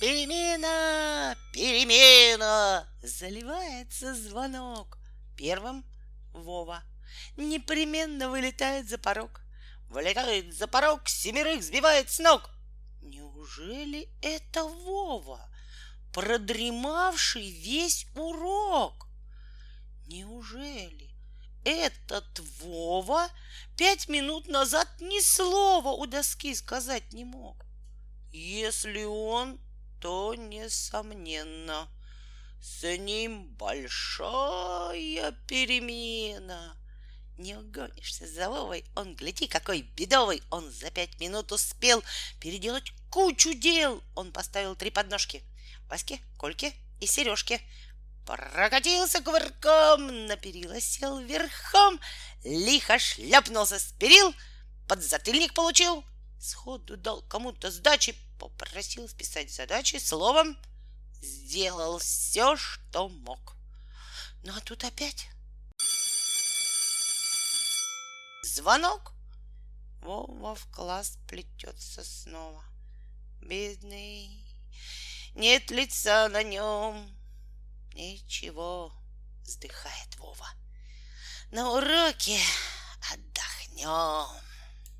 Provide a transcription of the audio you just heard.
Перемена! Перемена! Заливается звонок. Первым Вова. Непременно вылетает за порог. Вылетает за порог, семерых сбивает с ног. Неужели это Вова, продремавший весь урок? Неужели этот Вова пять минут назад ни слова у доски сказать не мог? Если он, то несомненно, с ним большая перемена. Не угонишься за Вовой, он, гляди, какой бедовый. Он за пять минут успел переделать кучу дел. Он поставил три подножки. Ваське, Кольке и Сережке. Прокатился кувырком, на перила сел верхом, лихо шлепнулся с перил, под затыльник получил, сходу дал кому-то сдачи, попросил списать задачи, словом, сделал все, что мог. Ну а тут опять звонок. Вова в класс плетется снова. Бедный, нет лица на нем. Ничего, вздыхает Вова. На уроке отдохнем.